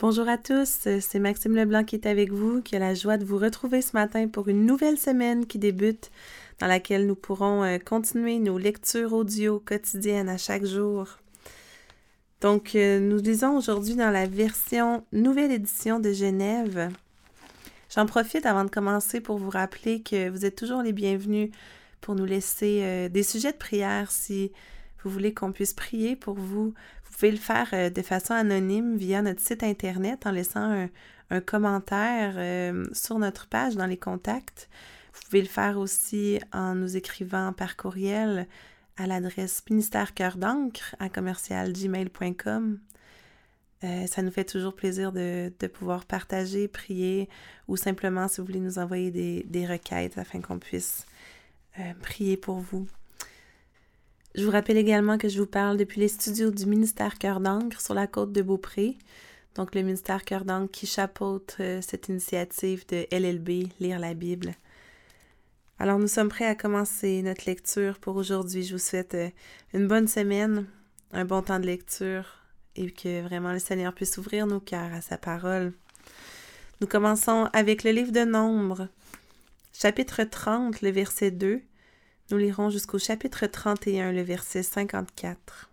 Bonjour à tous, c'est Maxime Leblanc qui est avec vous, qui a la joie de vous retrouver ce matin pour une nouvelle semaine qui débute, dans laquelle nous pourrons euh, continuer nos lectures audio quotidiennes à chaque jour. Donc, euh, nous lisons aujourd'hui dans la version nouvelle édition de Genève. J'en profite avant de commencer pour vous rappeler que vous êtes toujours les bienvenus pour nous laisser euh, des sujets de prière si vous voulez qu'on puisse prier pour vous pouvez le faire euh, de façon anonyme via notre site internet en laissant un, commentaire euh, sur notre page dans les contacts. Vous pouvez le faire aussi en nous écrivant par courriel à l'adresse ministère cœur d'encre à commercialgmail.com. Euh, ça nous fait toujours plaisir de, pouvoir partager, prier ou simplement si vous voulez nous envoyer des, requêtes afin qu'on puisse prier pour vous. Je vous rappelle également que je vous parle depuis les studios du ministère Cœur d'encre sur la côte de Beaupré. Donc le ministère Cœur d'encre qui chapeaute euh, cette initiative de LLB, Lire la Bible. Alors nous sommes prêts à commencer notre lecture pour aujourd'hui. Je vous souhaite euh, une bonne semaine, un bon temps de lecture et que vraiment le Seigneur puisse ouvrir nos cœurs à sa parole. Nous commençons avec le livre de Nombre, chapitre 30, le verset 2 nous lirons jusqu'au chapitre 31, le verset 54.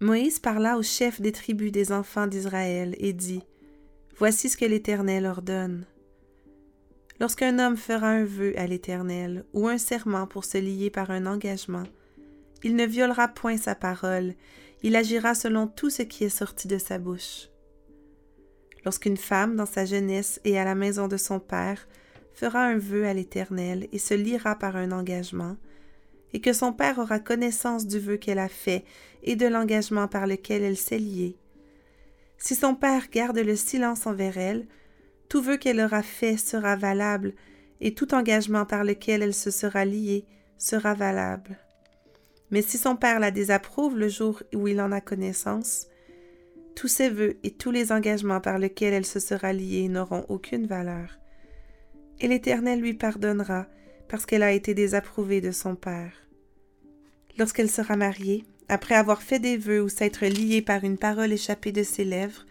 Moïse parla au chef des tribus des enfants d'Israël et dit Voici ce que l'Éternel ordonne. Lorsqu'un homme fera un vœu à l'Éternel ou un serment pour se lier par un engagement, il ne violera point sa parole, il agira selon tout ce qui est sorti de sa bouche. Lorsqu'une femme, dans sa jeunesse et à la maison de son père, fera un vœu à l'Éternel et se liera par un engagement, et que son père aura connaissance du vœu qu'elle a fait et de l'engagement par lequel elle s'est liée. Si son père garde le silence envers elle, tout vœu qu'elle aura fait sera valable, et tout engagement par lequel elle se sera liée sera valable. Mais si son père la désapprouve le jour où il en a connaissance, tous ses vœux et tous les engagements par lesquels elle se sera liée n'auront aucune valeur et l'Éternel lui pardonnera, parce qu'elle a été désapprouvée de son père. Lorsqu'elle sera mariée, après avoir fait des vœux ou s'être liée par une parole échappée de ses lèvres,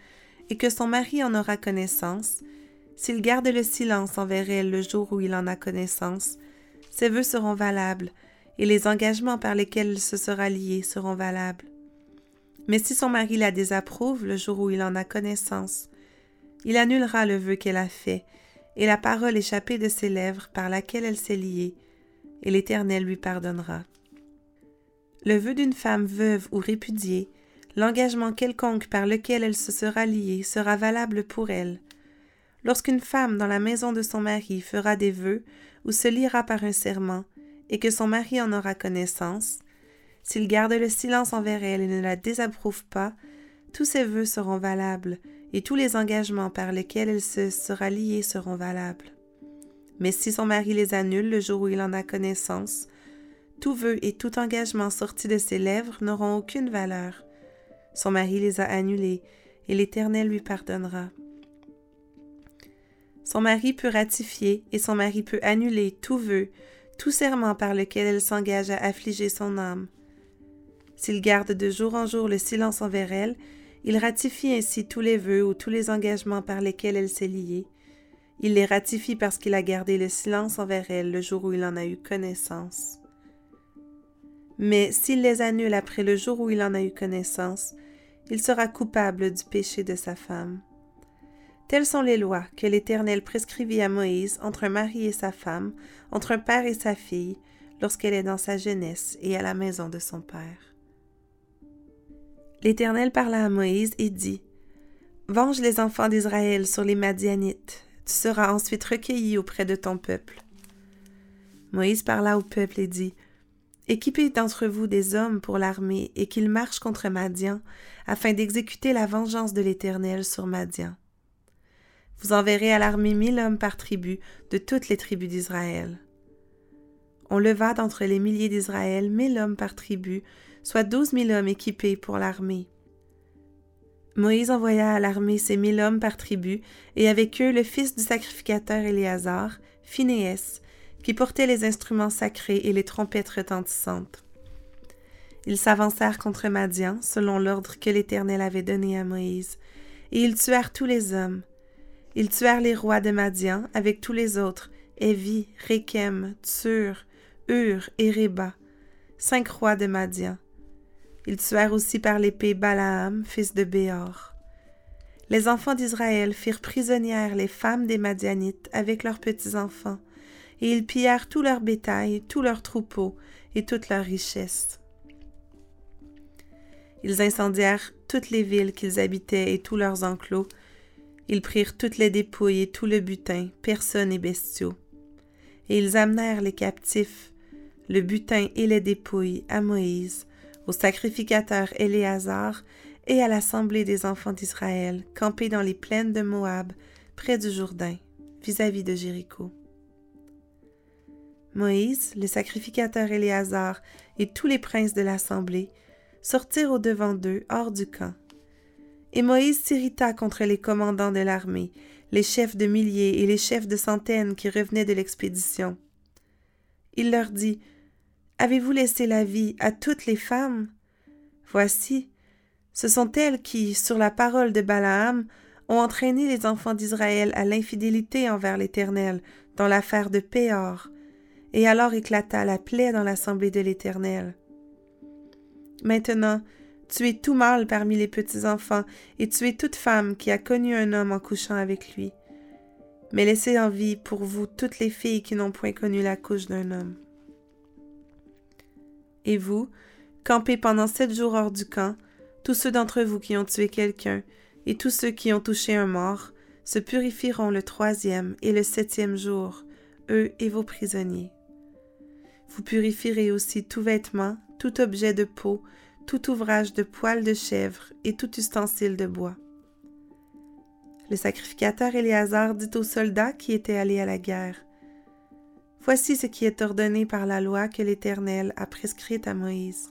et que son mari en aura connaissance, s'il garde le silence envers elle le jour où il en a connaissance, ses vœux seront valables, et les engagements par lesquels elle se sera liée seront valables. Mais si son mari la désapprouve le jour où il en a connaissance, il annulera le vœu qu'elle a fait, et la parole échappée de ses lèvres par laquelle elle s'est liée, et l'Éternel lui pardonnera. Le vœu d'une femme veuve ou répudiée, l'engagement quelconque par lequel elle se sera liée sera valable pour elle. Lorsqu'une femme dans la maison de son mari fera des vœux ou se liera par un serment, et que son mari en aura connaissance, s'il garde le silence envers elle et ne la désapprouve pas, tous ses vœux seront valables, et tous les engagements par lesquels elle se sera liée seront valables. Mais si son mari les annule le jour où il en a connaissance, tout vœu et tout engagement sorti de ses lèvres n'auront aucune valeur. Son mari les a annulés, et l'Éternel lui pardonnera. Son mari peut ratifier et son mari peut annuler tout vœu, tout serment par lequel elle s'engage à affliger son âme. S'il garde de jour en jour le silence envers elle, il ratifie ainsi tous les vœux ou tous les engagements par lesquels elle s'est liée. Il les ratifie parce qu'il a gardé le silence envers elle le jour où il en a eu connaissance. Mais s'il les annule après le jour où il en a eu connaissance, il sera coupable du péché de sa femme. Telles sont les lois que l'Éternel prescrivit à Moïse entre un mari et sa femme, entre un père et sa fille, lorsqu'elle est dans sa jeunesse et à la maison de son père. L'Éternel parla à Moïse et dit Venge les enfants d'Israël sur les Madianites, tu seras ensuite recueilli auprès de ton peuple. Moïse parla au peuple et dit Équipez d'entre vous des hommes pour l'armée et qu'ils marchent contre Madian, afin d'exécuter la vengeance de l'Éternel sur Madian. Vous enverrez à l'armée mille hommes par tribu de toutes les tribus d'Israël. On leva d'entre les milliers d'Israël mille hommes par tribu, soit douze mille hommes équipés pour l'armée. Moïse envoya à l'armée ces mille hommes par tribu, et avec eux le fils du sacrificateur Éléazar, Phinéès, qui portait les instruments sacrés et les trompettes retentissantes. Ils s'avancèrent contre Madian, selon l'ordre que l'Éternel avait donné à Moïse, et ils tuèrent tous les hommes. Ils tuèrent les rois de Madian avec tous les autres, Évi, Rékem, Tsur, Ur et Réba, cinq rois de Madian. Ils tuèrent aussi par l'épée Balaam, fils de Béor. Les enfants d'Israël firent prisonnières les femmes des Madianites avec leurs petits-enfants, et ils pillèrent tout leur bétail, tous leurs troupeaux et toutes leurs richesses. Ils incendièrent toutes les villes qu'ils habitaient et tous leurs enclos. Ils prirent toutes les dépouilles et tout le butin, personnes et bestiaux. Et ils amenèrent les captifs, le butin et les dépouilles à Moïse, au sacrificateur Éléazar et à l'assemblée des enfants d'Israël, campés dans les plaines de Moab, près du Jourdain, vis-à-vis de Jéricho. Moïse, le sacrificateur Éléazar et tous les princes de l'assemblée sortirent au-devant d'eux, hors du camp. Et Moïse s'irrita contre les commandants de l'armée, les chefs de milliers et les chefs de centaines qui revenaient de l'expédition. Il leur dit Avez-vous laissé la vie à toutes les femmes? Voici, ce sont elles qui, sur la parole de Balaam, ont entraîné les enfants d'Israël à l'infidélité envers l'Éternel dans l'affaire de Péor, et alors éclata la plaie dans l'assemblée de l'Éternel. Maintenant, tuez tout mâle parmi les petits-enfants, et tuez toute femme qui a connu un homme en couchant avec lui. Mais laissez en vie pour vous toutes les filles qui n'ont point connu la couche d'un homme. Et vous, campez pendant sept jours hors du camp, tous ceux d'entre vous qui ont tué quelqu'un, et tous ceux qui ont touché un mort, se purifieront le troisième et le septième jour, eux et vos prisonniers. Vous purifierez aussi tout vêtement, tout objet de peau, tout ouvrage de poil de chèvre et tout ustensile de bois. Le sacrificateur Éléazar dit aux soldats qui étaient allés à la guerre Voici ce qui est ordonné par la loi que l'Éternel a prescrite à Moïse.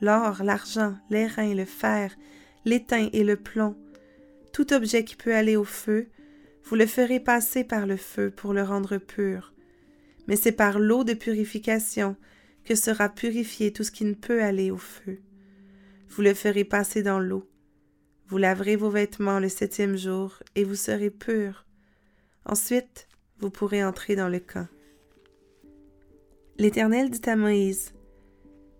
L'or, l'argent, l'airain, le fer, l'étain et le plomb, tout objet qui peut aller au feu, vous le ferez passer par le feu pour le rendre pur. Mais c'est par l'eau de purification que sera purifié tout ce qui ne peut aller au feu. Vous le ferez passer dans l'eau. Vous laverez vos vêtements le septième jour, et vous serez purs. Ensuite, vous pourrez entrer dans le camp. L'Éternel dit à Moïse,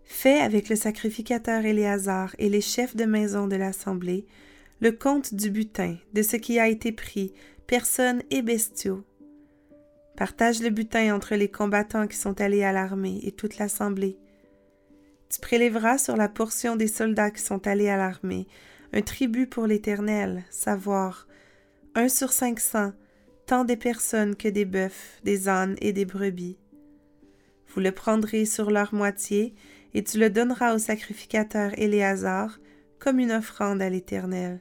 Fais avec le sacrificateur Éléazar et les chefs de maison de l'assemblée le compte du butin, de ce qui a été pris, personnes et bestiaux, Partage le butin entre les combattants qui sont allés à l'armée et toute l'assemblée. Tu prélèveras sur la portion des soldats qui sont allés à l'armée un tribut pour l'Éternel, savoir un sur cinq cents, tant des personnes que des bœufs, des ânes et des brebis. Vous le prendrez sur leur moitié, et tu le donneras au sacrificateur Éléazar comme une offrande à l'Éternel.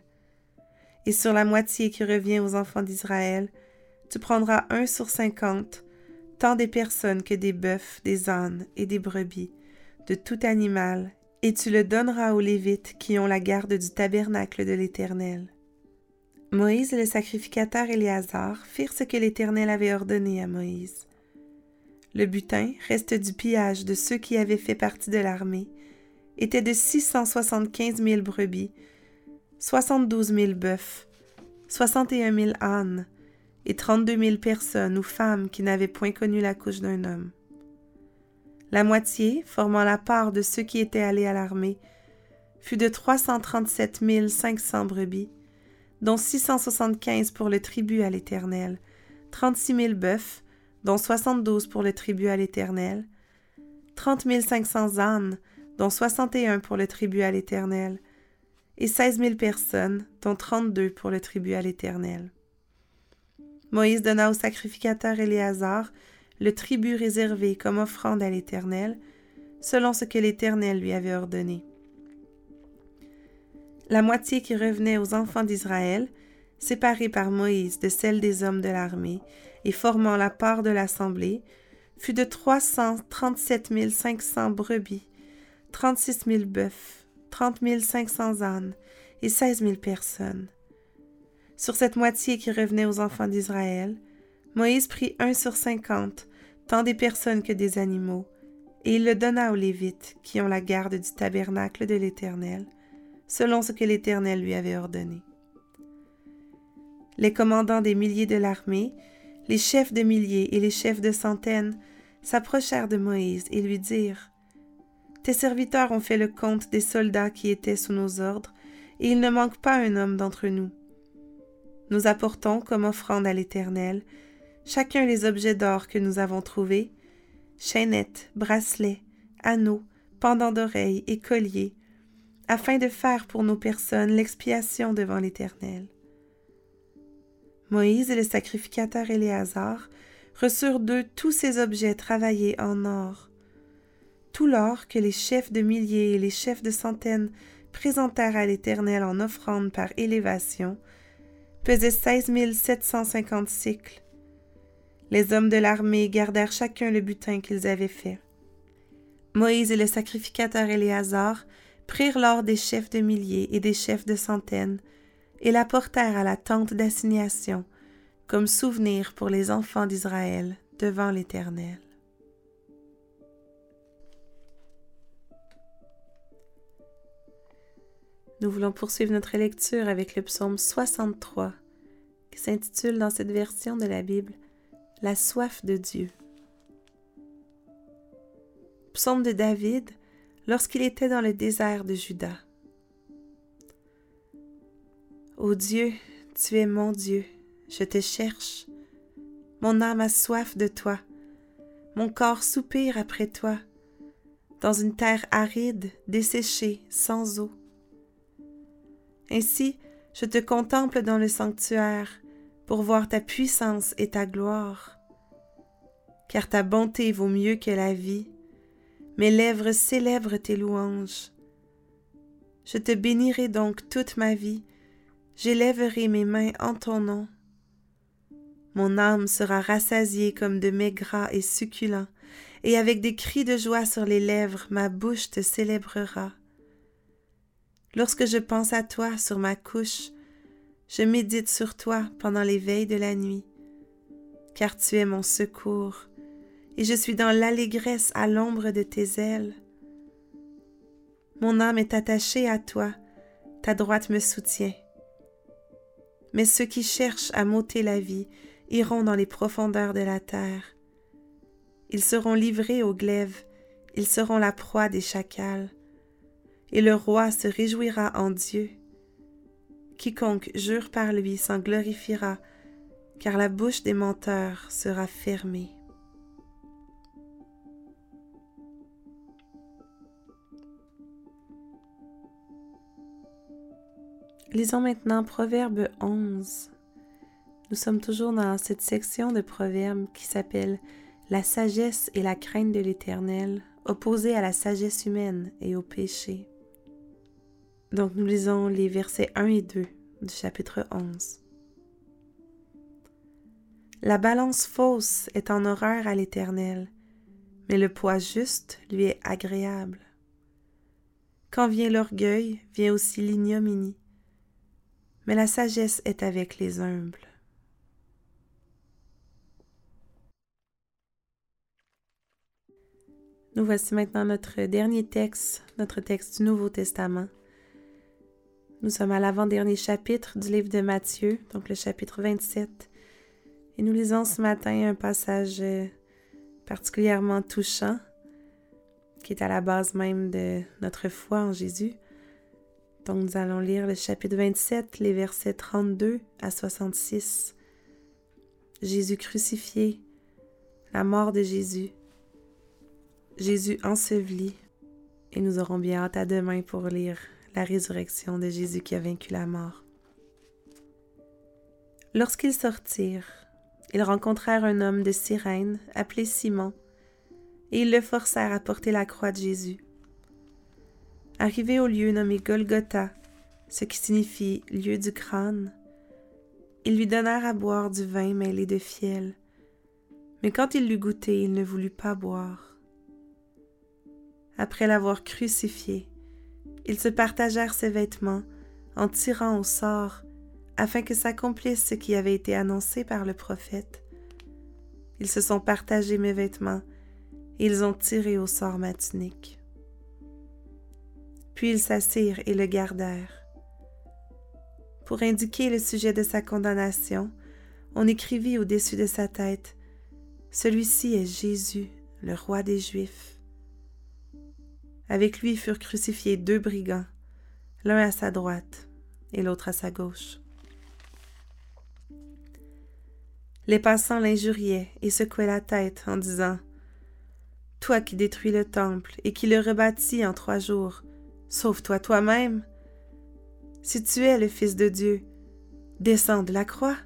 Et sur la moitié qui revient aux enfants d'Israël, tu prendras un sur cinquante, tant des personnes que des bœufs, des ânes et des brebis, de tout animal, et tu le donneras aux Lévites qui ont la garde du tabernacle de l'Éternel. Moïse le sacrificateur Éléazar firent ce que l'Éternel avait ordonné à Moïse. Le butin, reste du pillage de ceux qui avaient fait partie de l'armée, était de six cent soixante-quinze mille brebis, soixante-douze mille bœufs, soixante et un mille ânes, et trente-deux mille personnes ou femmes qui n'avaient point connu la couche d'un homme. La moitié, formant la part de ceux qui étaient allés à l'armée, fut de trois cent trente-sept mille cinq cents brebis, dont six cent soixante-quinze pour le tribut à l'Éternel, trente-six mille bœufs, dont soixante-douze pour le tribut à l'Éternel, trente mille cinq cents ânes, dont soixante et un pour le tribut à l'Éternel, et seize mille personnes, dont trente-deux pour le tribut à l'Éternel. Moïse donna au sacrificateur Éléazar le tribut réservé comme offrande à l'Éternel, selon ce que l'Éternel lui avait ordonné. La moitié qui revenait aux enfants d'Israël, séparée par Moïse de celle des hommes de l'armée et formant la part de l'assemblée, fut de trois cent trente-sept mille cinq cents brebis, trente-six mille bœufs, trente mille cinq cents ânes et seize mille personnes. Sur cette moitié qui revenait aux enfants d'Israël, Moïse prit un sur cinquante, tant des personnes que des animaux, Et il le donna aux Lévites, qui ont la garde du tabernacle de l'Éternel, selon ce que l'Éternel lui avait ordonné. Les commandants des milliers de l'armée, les chefs de milliers et les chefs de centaines s'approchèrent de Moïse et lui dirent Tes serviteurs ont fait le compte des soldats qui étaient sous nos ordres, et il ne manque pas un homme d'entre nous. Nous apportons comme offrande à l'Éternel chacun les objets d'or que nous avons trouvés chaînettes, bracelets, anneaux, pendants d'oreilles et colliers, afin de faire pour nos personnes l'expiation devant l'Éternel. Moïse et le sacrificateur Éléazar reçurent d'eux tous ces objets travaillés en or. Tout l'or que les chefs de milliers et les chefs de centaines présentèrent à l'Éternel en offrande par élévation pesait seize mille sept cent cinquante cycles. Les hommes de l'armée gardèrent chacun le butin qu'ils avaient fait. Moïse et le sacrificateur Éléazar prirent l'or des chefs de milliers et des chefs de centaines, et l'apportèrent à la tente d'assignation, comme souvenir pour les enfants d'Israël devant l'Éternel. Nous voulons poursuivre notre lecture avec le psaume 63, qui s'intitule dans cette version de la Bible La soif de Dieu. Psaume de David lorsqu'il était dans le désert de Juda. Ô Dieu, tu es mon Dieu, je te cherche. Mon âme a soif de toi, mon corps soupire après toi, dans une terre aride, desséchée, sans eau. Ainsi, je te contemple dans le sanctuaire pour voir ta puissance et ta gloire. Car ta bonté vaut mieux que la vie, mes lèvres célèbrent tes louanges. Je te bénirai donc toute ma vie, j'élèverai mes mains en ton nom. Mon âme sera rassasiée comme de mets et succulents, et avec des cris de joie sur les lèvres, ma bouche te célébrera. Lorsque je pense à toi sur ma couche, je médite sur toi pendant les veilles de la nuit, car tu es mon secours et je suis dans l'allégresse à l'ombre de tes ailes. Mon âme est attachée à toi, ta droite me soutient. Mais ceux qui cherchent à m'ôter la vie iront dans les profondeurs de la terre. Ils seront livrés aux glaives, ils seront la proie des chacals. Et le roi se réjouira en Dieu. Quiconque jure par lui s'en glorifiera, car la bouche des menteurs sera fermée. Lisons maintenant Proverbe 11. Nous sommes toujours dans cette section de Proverbes qui s'appelle La sagesse et la crainte de l'Éternel, opposée à la sagesse humaine et au péché. Donc nous lisons les versets 1 et 2 du chapitre 11. La balance fausse est en horreur à l'Éternel, mais le poids juste lui est agréable. Quand vient l'orgueil, vient aussi l'ignominie mais la sagesse est avec les humbles. Nous voici maintenant notre dernier texte, notre texte du Nouveau Testament. Nous sommes à l'avant-dernier chapitre du livre de Matthieu, donc le chapitre 27, et nous lisons ce matin un passage euh, particulièrement touchant qui est à la base même de notre foi en Jésus. Donc nous allons lire le chapitre 27, les versets 32 à 66. Jésus crucifié, la mort de Jésus, Jésus enseveli, et nous aurons bien hâte à demain pour lire la résurrection de Jésus qui a vaincu la mort. Lorsqu'ils sortirent, ils rencontrèrent un homme de Cyrène appelé Simon, et ils le forcèrent à porter la croix de Jésus. Arrivé au lieu nommé Golgotha, ce qui signifie lieu du crâne, ils lui donnèrent à boire du vin mêlé de fiel. Mais quand il l'eut goûté, il ne voulut pas boire. Après l'avoir crucifié, ils se partagèrent ses vêtements en tirant au sort afin que s'accomplisse ce qui avait été annoncé par le prophète. Ils se sont partagés mes vêtements, et ils ont tiré au sort ma tunique. Puis ils s'assirent et le gardèrent. Pour indiquer le sujet de sa condamnation, on écrivit au-dessus de sa tête Celui-ci est Jésus, le roi des Juifs. Avec lui furent crucifiés deux brigands, l'un à sa droite et l'autre à sa gauche. Les passants l'injuriaient et secouaient la tête en disant Toi qui détruis le temple et qui le rebâtis en trois jours, sauve-toi toi-même. Si tu es le Fils de Dieu, descends de la croix.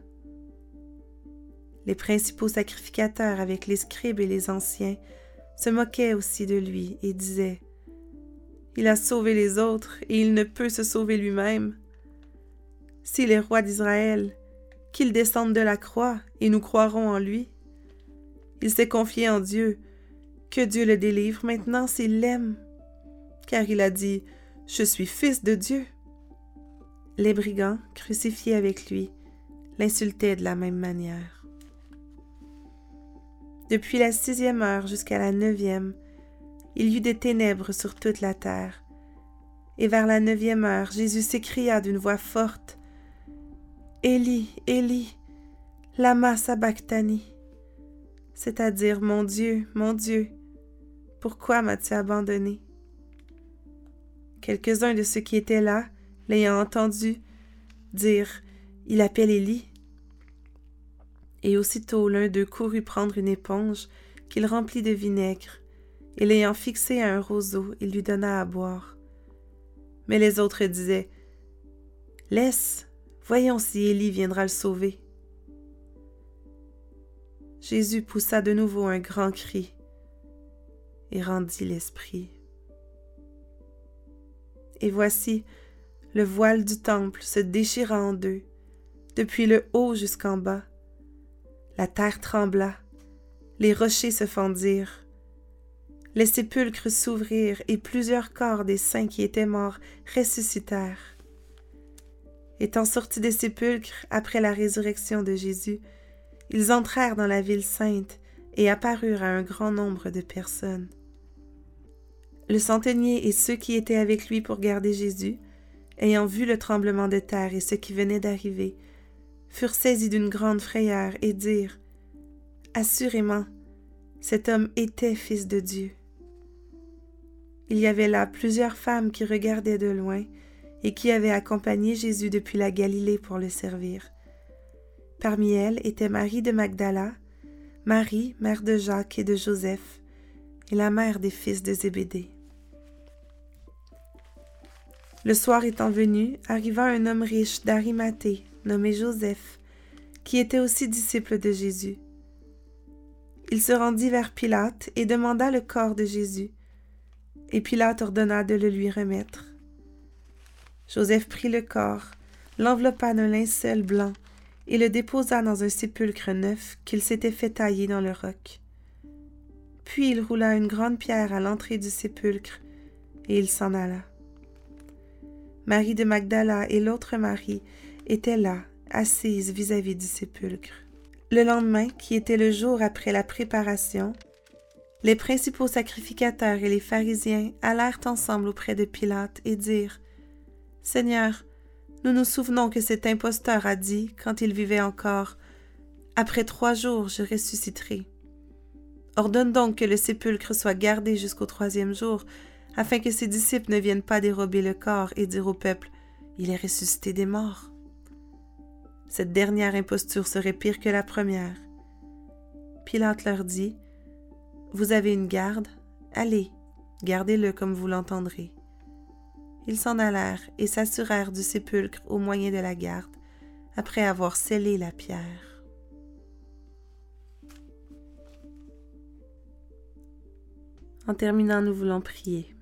Les principaux sacrificateurs avec les scribes et les anciens se moquaient aussi de lui et disaient Il a sauvé les autres et il ne peut se sauver lui-même. S'il est roi d'Israël, qu'il descende de la croix et nous croirons en lui. Il s'est confié en Dieu. Que Dieu le délivre maintenant s'il l'aime. Car il a dit, Je suis fils de Dieu. Les brigands, crucifiés avec lui, l'insultaient de la même manière. Depuis la sixième heure jusqu'à la neuvième, il y eut des ténèbres sur toute la terre. Et vers la neuvième heure, Jésus s'écria d'une voix forte, Élie, Élie, lama sabachthani, c'est-à-dire Mon Dieu, mon Dieu, pourquoi m'as-tu abandonné? Quelques-uns de ceux qui étaient là, l'ayant entendu, dire Il appelle Élie. Et aussitôt l'un d'eux courut prendre une éponge qu'il remplit de vinaigre, et l'ayant fixée à un roseau, il lui donna à boire. Mais les autres disaient Laisse, Voyons si Élie viendra le sauver. Jésus poussa de nouveau un grand cri et rendit l'esprit. Et voici, le voile du temple se déchira en deux, depuis le haut jusqu'en bas. La terre trembla, les rochers se fendirent, les sépulcres s'ouvrirent et plusieurs corps des saints qui étaient morts ressuscitèrent. Étant sortis des sépulcres après la résurrection de Jésus, ils entrèrent dans la ville sainte et apparurent à un grand nombre de personnes. Le centenier et ceux qui étaient avec lui pour garder Jésus, ayant vu le tremblement de terre et ce qui venait d'arriver, furent saisis d'une grande frayeur et dirent Assurément, cet homme était fils de Dieu. Il y avait là plusieurs femmes qui regardaient de loin et qui avait accompagné Jésus depuis la Galilée pour le servir. Parmi elles était Marie de Magdala, Marie, mère de Jacques et de Joseph, et la mère des fils de Zébédée. Le soir étant venu, arriva un homme riche d'Arimathée, nommé Joseph, qui était aussi disciple de Jésus. Il se rendit vers Pilate et demanda le corps de Jésus, et Pilate ordonna de le lui remettre. Joseph prit le corps, l'enveloppa d'un linceul blanc et le déposa dans un sépulcre neuf qu'il s'était fait tailler dans le roc. Puis il roula une grande pierre à l'entrée du sépulcre et il s'en alla. Marie de Magdala et l'autre Marie étaient là, assises vis-à-vis du sépulcre. Le lendemain, qui était le jour après la préparation, les principaux sacrificateurs et les pharisiens allèrent ensemble auprès de Pilate et dirent Seigneur, nous nous souvenons que cet imposteur a dit, quand il vivait encore, Après trois jours je ressusciterai. Ordonne donc que le sépulcre soit gardé jusqu'au troisième jour, afin que ses disciples ne viennent pas dérober le corps et dire au peuple, Il est ressuscité des morts. Cette dernière imposture serait pire que la première. Pilate leur dit, Vous avez une garde, allez, gardez-le comme vous l'entendrez. Ils s'en allèrent et s'assurèrent du sépulcre au moyen de la garde, après avoir scellé la pierre. En terminant, nous voulons prier.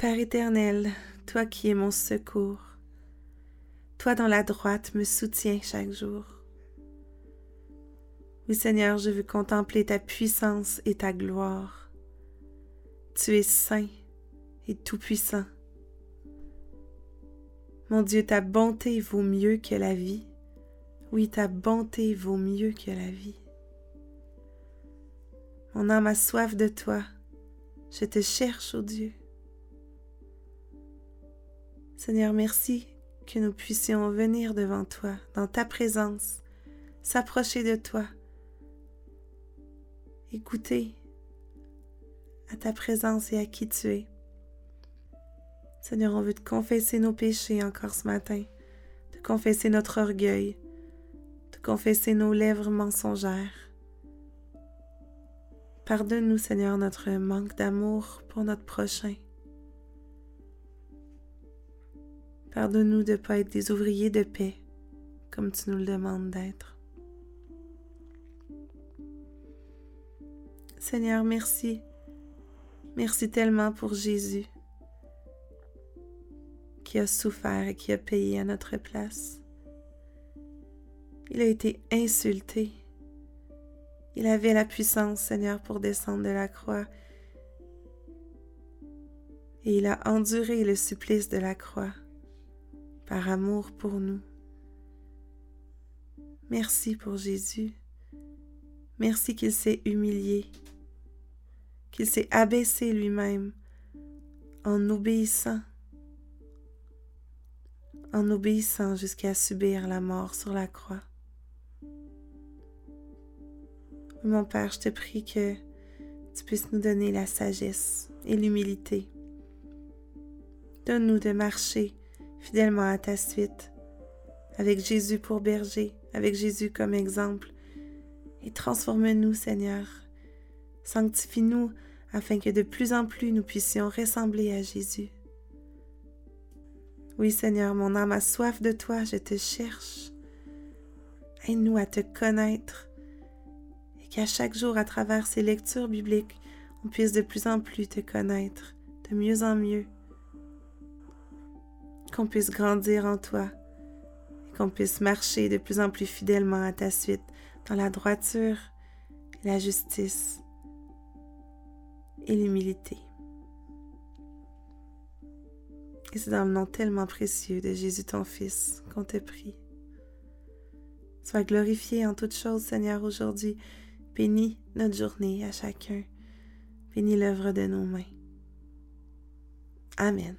Père éternel, toi qui es mon secours, toi dans la droite me soutiens chaque jour. Oui Seigneur, je veux contempler ta puissance et ta gloire. Tu es saint, tout-puissant. Mon Dieu, ta bonté vaut mieux que la vie. Oui, ta bonté vaut mieux que la vie. Mon âme a soif de toi. Je te cherche, ô oh Dieu. Seigneur, merci que nous puissions venir devant toi, dans ta présence, s'approcher de toi, écouter à ta présence et à qui tu es. Seigneur, on veut te confesser nos péchés encore ce matin, te confesser notre orgueil, te confesser nos lèvres mensongères. Pardonne-nous, Seigneur, notre manque d'amour pour notre prochain. Pardonne-nous de ne pas être des ouvriers de paix, comme tu nous le demandes d'être. Seigneur, merci. Merci tellement pour Jésus qui a souffert et qui a payé à notre place. Il a été insulté. Il avait la puissance, Seigneur, pour descendre de la croix. Et il a enduré le supplice de la croix par amour pour nous. Merci pour Jésus. Merci qu'il s'est humilié, qu'il s'est abaissé lui-même en obéissant, en obéissant jusqu'à subir la mort sur la croix. Mon Père, je te prie que tu puisses nous donner la sagesse et l'humilité. Donne-nous de marcher fidèlement à ta suite, avec Jésus pour berger, avec Jésus comme exemple. Et transforme-nous, Seigneur. Sanctifie-nous afin que de plus en plus nous puissions ressembler à Jésus. Oui, Seigneur, mon âme a soif de toi, je te cherche. Aide-nous à te connaître et qu'à chaque jour, à travers ces lectures bibliques, on puisse de plus en plus te connaître, de mieux en mieux qu'on puisse grandir en toi et qu'on puisse marcher de plus en plus fidèlement à ta suite dans la droiture, la justice et l'humilité. Et c'est dans le nom tellement précieux de Jésus ton Fils qu'on te prie. Sois glorifié en toutes choses, Seigneur, aujourd'hui. Bénis notre journée à chacun. Bénis l'œuvre de nos mains. Amen.